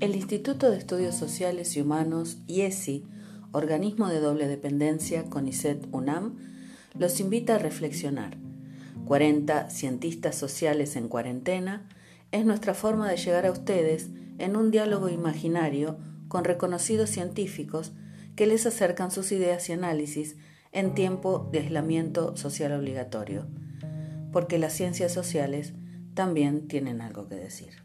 El Instituto de Estudios Sociales y Humanos, IESI, organismo de doble dependencia con ICET UNAM, los invita a reflexionar. 40 cientistas sociales en cuarentena es nuestra forma de llegar a ustedes en un diálogo imaginario con reconocidos científicos que les acercan sus ideas y análisis en tiempo de aislamiento social obligatorio, porque las ciencias sociales también tienen algo que decir.